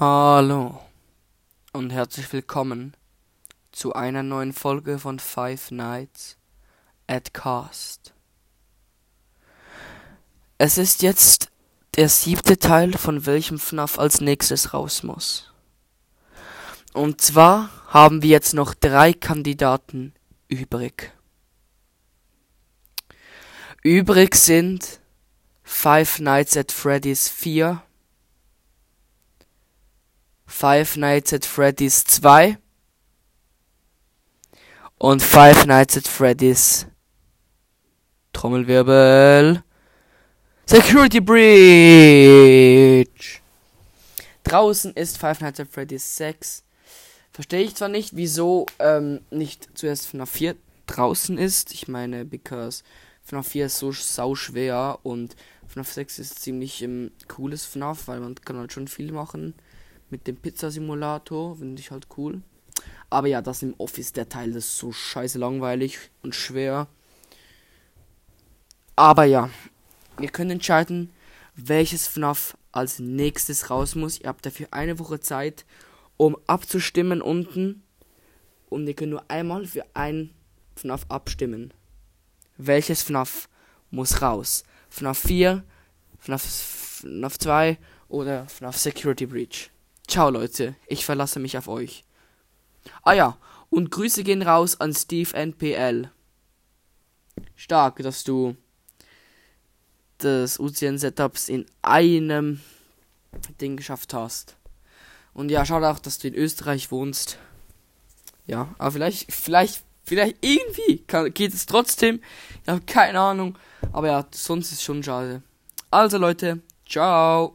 Hallo und herzlich willkommen zu einer neuen Folge von Five Nights at Cast. Es ist jetzt der siebte Teil, von welchem FNAF als nächstes raus muss. Und zwar haben wir jetzt noch drei Kandidaten übrig. Übrig sind Five Nights at Freddy's 4, Five Nights at Freddy's 2 und Five Nights at Freddy's Trommelwirbel Security Breach. Draußen ist Five Nights at Freddy's 6. Verstehe ich zwar nicht, wieso ähm, nicht zuerst FNAF 4 draußen ist. Ich meine, because FNAF 4 ist so sau schwer und FNAF 6 ist ziemlich ähm, cooles FNAF, weil man kann halt schon viel machen mit dem Pizzasimulator, finde ich halt cool. Aber ja, das im Office, der Teil ist so scheiße langweilig und schwer. Aber ja, ihr könnt entscheiden, welches FNAF als nächstes raus muss. Ihr habt dafür eine Woche Zeit, um abzustimmen unten. Und ihr könnt nur einmal für ein FNAF abstimmen. Welches FNAF muss raus? FNAF 4, FNAF, FNAF 2 oder FNAF Security Breach? Ciao Leute, ich verlasse mich auf euch. Ah ja, und Grüße gehen raus an Steve NPL. Stark, dass du des UCN Setups in einem Ding geschafft hast. Und ja, schau auch, dass du in Österreich wohnst. Ja, aber vielleicht, vielleicht, vielleicht irgendwie kann, geht es trotzdem. Ich habe keine Ahnung. Aber ja, sonst ist schon schade. Also Leute, ciao.